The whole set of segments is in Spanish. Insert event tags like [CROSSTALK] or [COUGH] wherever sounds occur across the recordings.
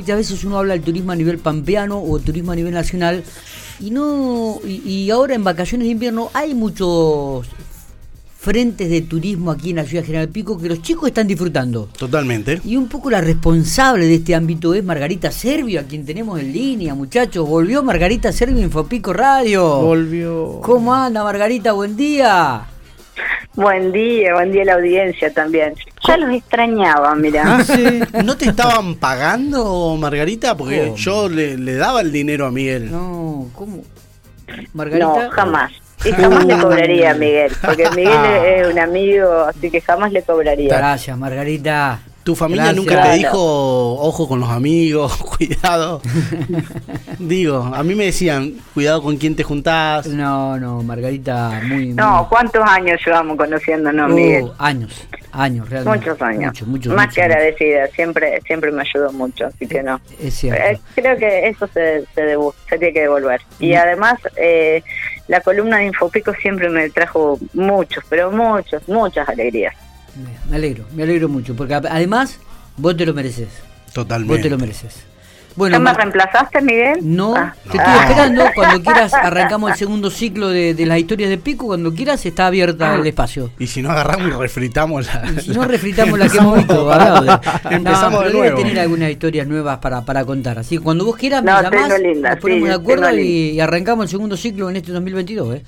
muchas veces uno habla del turismo a nivel pampeano o turismo a nivel nacional y no y, y ahora en vacaciones de invierno hay muchos frentes de turismo aquí en la ciudad de General Pico que los chicos están disfrutando. Totalmente. Y un poco la responsable de este ámbito es Margarita Servio, a quien tenemos en línea, muchachos. Volvió Margarita Servio Infopico Radio. Volvió. ¿Cómo anda Margarita? Buen día. Buen día, buen día a la audiencia también. Ya los extrañaba, mira. Ah, sí. ¿No te estaban pagando, Margarita? Porque ¿Cómo? yo le, le daba el dinero a Miguel. No, ¿cómo? Margarita. No, jamás. Y jamás le cobraría a Miguel, porque [LAUGHS] Miguel Ah. es es un amigo, así que jamás le cobraría. Gracias, Margarita. ¿Tu familia Gracias. nunca te dijo, ojo con los amigos, [LAUGHS] cuidado? [LAUGHS] Digo, a mí me decían, cuidado con quién te juntás. No, no, Margarita, muy. No, muy- ¿cuántos años llevamos conociéndonos, Oh, Miguel? años, años, realmente. Muchos años. Muchos, muchos, Más muchos, que agradecida, siempre siempre me ayudó mucho, así que no. Es cierto. Eh, creo que eso se, se, debu- se tiene que devolver. Y Mm. además, eh, la columna de Infopico siempre me trajo muchos, pero muchos, muchas alegrías. Me- alegro, me alegro mucho, porque además vos te lo mereces. Totalmente. Vos te lo mereces. Bueno, ¿Ya me reemplazaste, Miguel? no, Ah. te estoy Ah. esperando. Cuando [LAUGHS] quieras, arrancamos el segundo ciclo de, de las historias de Pico. Cuando quieras, está abierta el espacio. Y si no agarramos y refritamos la. Y si no, refritamos la que hemos visto. hablado. [LAUGHS] Empezamos no, de nuevo. tener algunas historias nuevas para, para contar. Así que cuando vos quieras, me No, llamás, linda, nos ponemos sí, de acuerdo y, y arrancamos el segundo ciclo en este 2022. ¿eh?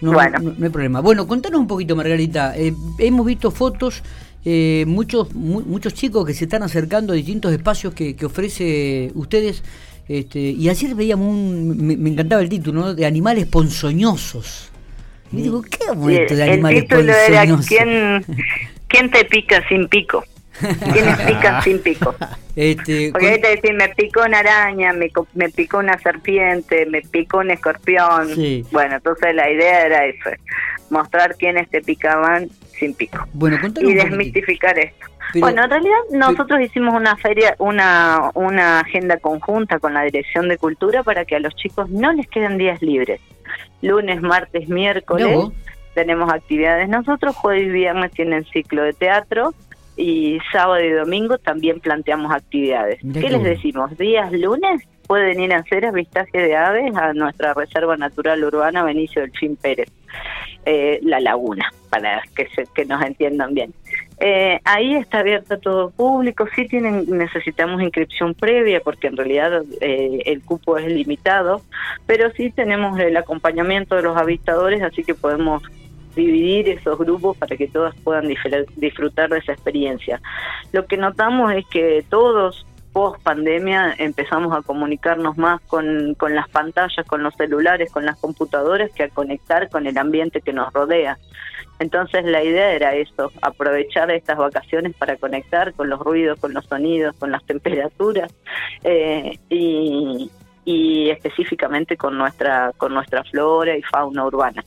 No, Bueno. no, no hay problema. Bueno, contanos un poquito, Margarita. Eh, hemos visto fotos, eh, muchos mu- muchos chicos que se están acercando a distintos espacios que, que ofrece ustedes. Este, y ayer veíamos un. Me, me encantaba el título, ¿no? De animales ponzoñosos. Y digo, ¿qué esto de el animales era ponzoñosos? ¿quién, ¿Quién te pica sin pico? [LAUGHS] ¿Quiénes pican [LAUGHS] sin pico? Este, Porque te decís, me picó una araña, me, me picó una serpiente, me picó un escorpión. Sí. Bueno, entonces la idea era eso, mostrar quiénes te picaban sin pico. bueno, Y desmitificar esto. Pero- bueno, en realidad nosotros hicimos una feria, una, una agenda conjunta con la Dirección de Cultura para que a los chicos no les queden días libres. Lunes, martes, miércoles tenemos actividades nosotros, jueves y viernes tienen ciclo de teatro y sábado y domingo también planteamos actividades. ¿Qué qué les decimos? Días lunes pueden ir a hacer avistaje de aves a nuestra Reserva Natural Urbana Benicio del Fin Pérez, eh, La Laguna, para que, se, que nos entiendan bien. Eh, ahí está abierto a todo público, sí tienen, necesitamos inscripción previa porque en realidad eh, el cupo es limitado, pero sí tenemos el acompañamiento de los avistadores, así que podemos dividir esos grupos para que todas puedan disfr- disfrutar de esa experiencia. Lo que notamos es que todos post pandemia empezamos a comunicarnos más con, con las pantallas, con los celulares, con las computadoras, que a conectar con el ambiente que nos rodea. Entonces la idea era eso, aprovechar estas vacaciones para conectar con los ruidos, con los sonidos, con las temperaturas eh, y, y específicamente con nuestra con nuestra flora y fauna urbana.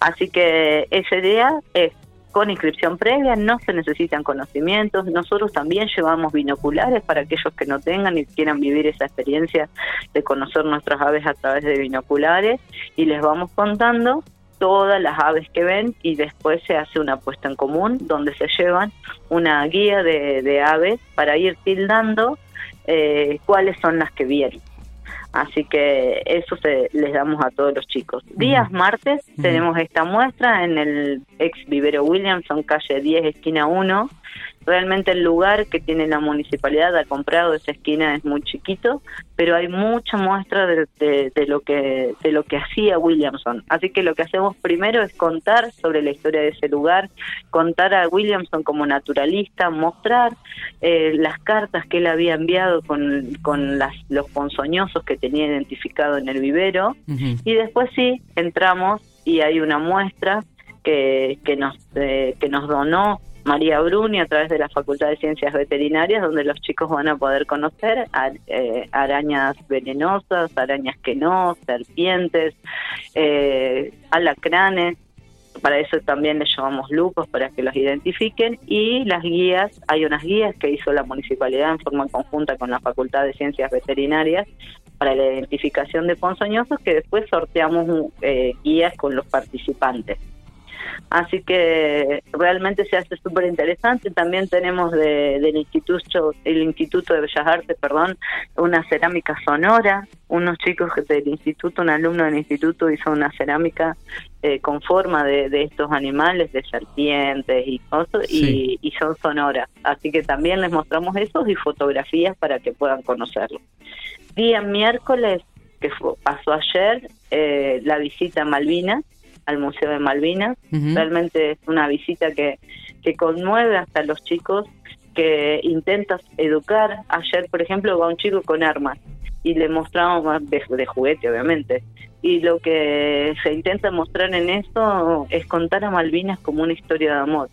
Así que esa idea es con inscripción previa, no se necesitan conocimientos. Nosotros también llevamos binoculares para aquellos que no tengan y quieran vivir esa experiencia de conocer nuestras aves a través de binoculares y les vamos contando todas las aves que ven y después se hace una puesta en común donde se llevan una guía de, aves para ir tildando eh, cuáles son las que vieron. Así que eso se, les damos a todos los chicos. Días martes tenemos esta muestra en el ex vivero Williamson, calle 10, esquina 1. Realmente el lugar que tiene la municipalidad ha comprado esa esquina es muy chiquito, pero hay mucha muestra de, de- de lo que de lo que hacía Williamson. Así que lo que hacemos primero es contar sobre la historia de ese lugar, contar a Williamson como naturalista, mostrar eh, las cartas que él había enviado con, con las, los ponzoñosos que tenía identificado en el vivero y después sí entramos y hay una muestra que, que nos eh, que nos donó María Bruni a través de la Facultad de Ciencias Veterinarias, donde los chicos van a poder conocer eh, arañas venenosas, arañas que no, serpientes, eh, alacranes. Para eso también les llamamos lupos para que los identifiquen y las guías, hay unas guías que hizo la municipalidad en forma conjunta con la Facultad de Ciencias Veterinarias para la identificación de ponzoñosos que después sorteamos eh, guías con los participantes. Así que realmente se hace súper interesante. También tenemos del instituto, el Instituto de Bellas Artes, perdón, una cerámica sonora. Unos chicos del instituto, un alumno del instituto hizo una cerámica eh, con forma de, estos animales, de serpientes y cosas, y, son sonoras. Así que también les mostramos esos y fotografías para que puedan conocerlo. Día miércoles, que pasó ayer, eh, la visita a Malvinas al Museo de Malvinas. Realmente es una visita que, que conmueve hasta los chicos, que intentas educar. Ayer, por ejemplo, va un chico con armas y le mostramos de, de juguete, obviamente. Y lo que se intenta mostrar en esto es contar a Malvinas como una historia de amor.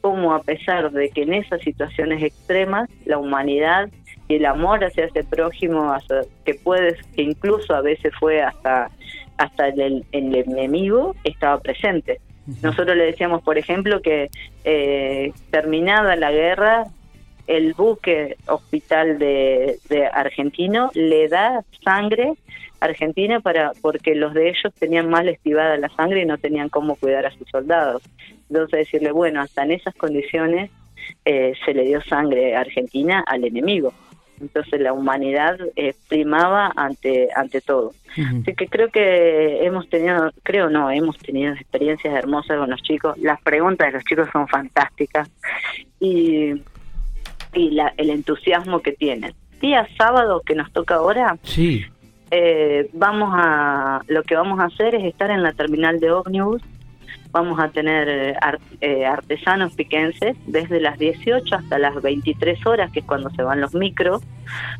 Como a pesar de que en esas situaciones extremas la humanidad y el amor hacia ese prójimo, que puedes, que incluso a veces fue hasta hasta el, enemigo estaba presente. Nosotros le decíamos, por ejemplo, que eh, terminada la guerra, el buque hospital de, argentino le da sangre argentina para porque los de ellos tenían mal estivada la sangre y no tenían cómo cuidar a sus soldados. Entonces decirle, bueno, hasta en esas condiciones eh, se le dio sangre argentina al enemigo entonces la humanidad eh, primaba ante ante todo. Así que creo que hemos tenido creo no hemos tenido experiencias hermosas con los chicos. Las preguntas de los chicos son fantásticas. Y y la, el entusiasmo que tienen. Día sábado que nos toca ahora sí. eh, vamos a lo que vamos a hacer es estar en la terminal de ómnibus vamos a tener eh, eh, artesanos piquenses desde las 18 hasta las 23 horas, que es cuando se van los micros,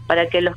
para que los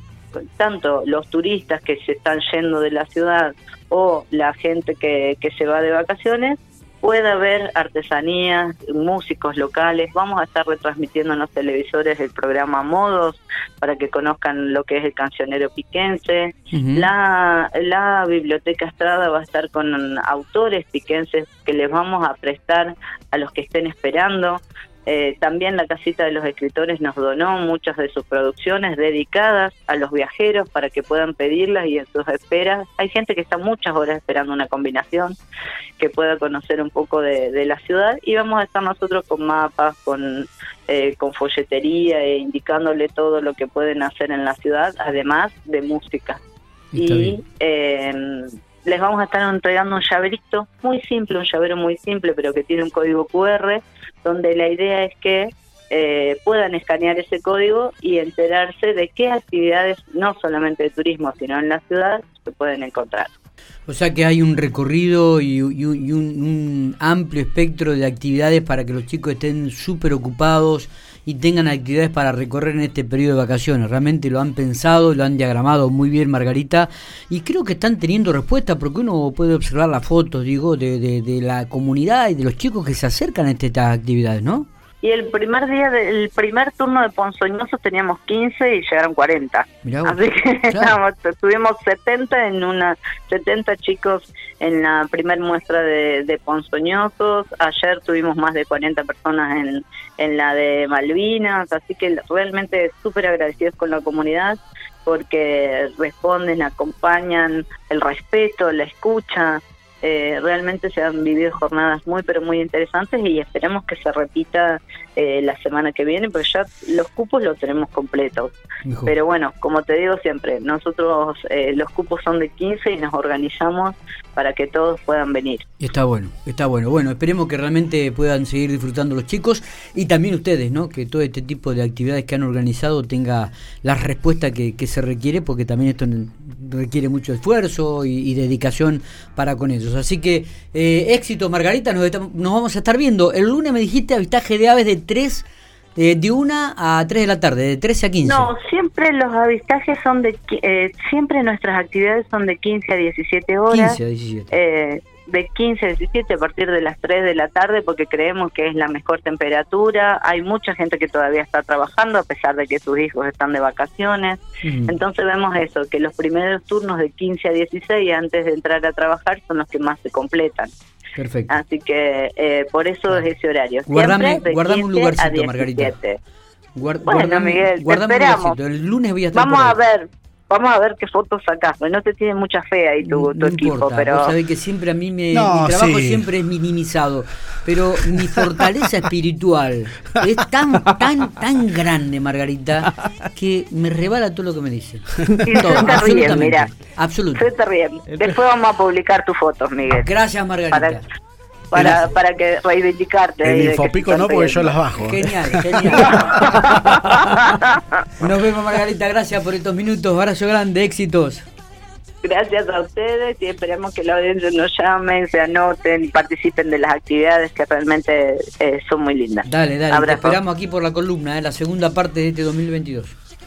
tanto los turistas que se están yendo de la ciudad o la gente que, que se va de vacaciones pueda haber artesanías, músicos locales. Vamos a estar retransmitiendo en los televisores el programa Modos para que conozcan lo que es el cancionero piquense. la, la Biblioteca Estrada va a estar con autores piquenses que les vamos a prestar a los que estén esperando. Eh, también la Casita de los Escritores nos donó muchas de sus producciones dedicadas a los viajeros para que puedan pedirlas y en sus esperas. Hay gente que está muchas horas esperando una combinación que pueda conocer un poco de, la ciudad y vamos a estar nosotros con mapas, con, eh, con folletería e indicándole todo lo que pueden hacer en la ciudad, además de música. y eh, les vamos a estar entregando un llaverito muy simple, un llavero muy simple, pero que tiene un código QR donde la idea es que eh, puedan escanear ese código y enterarse de qué actividades, no solamente de turismo, sino en la ciudad, se pueden encontrar. O sea que hay un recorrido y, un, amplio espectro de actividades para que los chicos estén súper ocupados y tengan actividades para recorrer en este periodo de vacaciones. Realmente lo han pensado, lo han diagramado muy bien Margarita y creo que están teniendo respuesta porque uno puede observar las fotos, digo, de, de, la comunidad y de los chicos que se acercan a estas actividades, ¿no? Y el primer día, del primer turno de Ponzoñosos teníamos 15 y llegaron 40. Así que [LAUGHS] tuvimos 70 en una 70 chicos en la primer muestra de, de, Ponzoñosos. Ayer tuvimos más de 40 personas en, en la de Malvinas. Así que realmente súper agradecidos con la comunidad porque responden, acompañan, el respeto, la escucha. Eh, realmente se han vivido jornadas muy pero muy interesantes y esperemos que se repita eh, la semana que viene porque ya los cupos los tenemos completos pero bueno como te digo siempre nosotros eh, los cupos son de 15 y nos organizamos para que todos puedan venir. Está bueno está bueno. Bueno esperemos que realmente puedan seguir disfrutando los chicos y también ustedes no que todo este tipo de actividades que han organizado tenga la respuesta que, se requiere porque también esto requiere mucho esfuerzo y dedicación para con ellos Así que eh, éxito, Margarita. Nos, vamos a estar viendo. El lunes me dijiste avistaje de aves de 3, eh, de 1 a 3 de la tarde, de 13 a 15. No, siempre los avistajes son de. Eh, siempre nuestras actividades son de 15 a 17 horas. 15 a 17 de 15 a 17 a partir de las 3 de la tarde porque creemos que es la mejor temperatura. Hay mucha gente que todavía está trabajando a pesar de que sus hijos están de vacaciones. Entonces vemos eso, que los primeros turnos de 15 a 16 antes de entrar a trabajar son los que más se completan. Perfecto. Así que eh, por eso es ese horario. Guardame, guardame un lugarcito, Margarita. bueno, Miguel, guardame esperamos. El lunes voy a estar Vamos a ver vamos a ver qué fotos sacás. No te tiene mucha fe ahí tu, tu no equipo, importa, pero vos sabés que siempre a mí me, No, mi trabajo sí. siempre es minimizado, pero mi fortaleza espiritual es tan, tan, tan grande, Margarita, que me rebala todo lo que me dice. Sí, Todo, se te ríen, absolutamente, mira. absoluto. se te ríen. Después vamos a publicar tus fotos, Miguel. Gracias, Margarita. Para, para, para que reivindicarte. El que infopico no, porque yo las bajo. ¿eh? Genial, [LAUGHS] genial. Nos vemos, Margarita. Gracias por estos minutos. Abrazo grande, éxitos. Gracias a ustedes y esperemos que la audiencia nos llamen, se anoten y participen de las actividades que realmente eh, son muy lindas. Dale, dale. Te esperamos aquí por la columna, eh, la segunda parte de este 2022.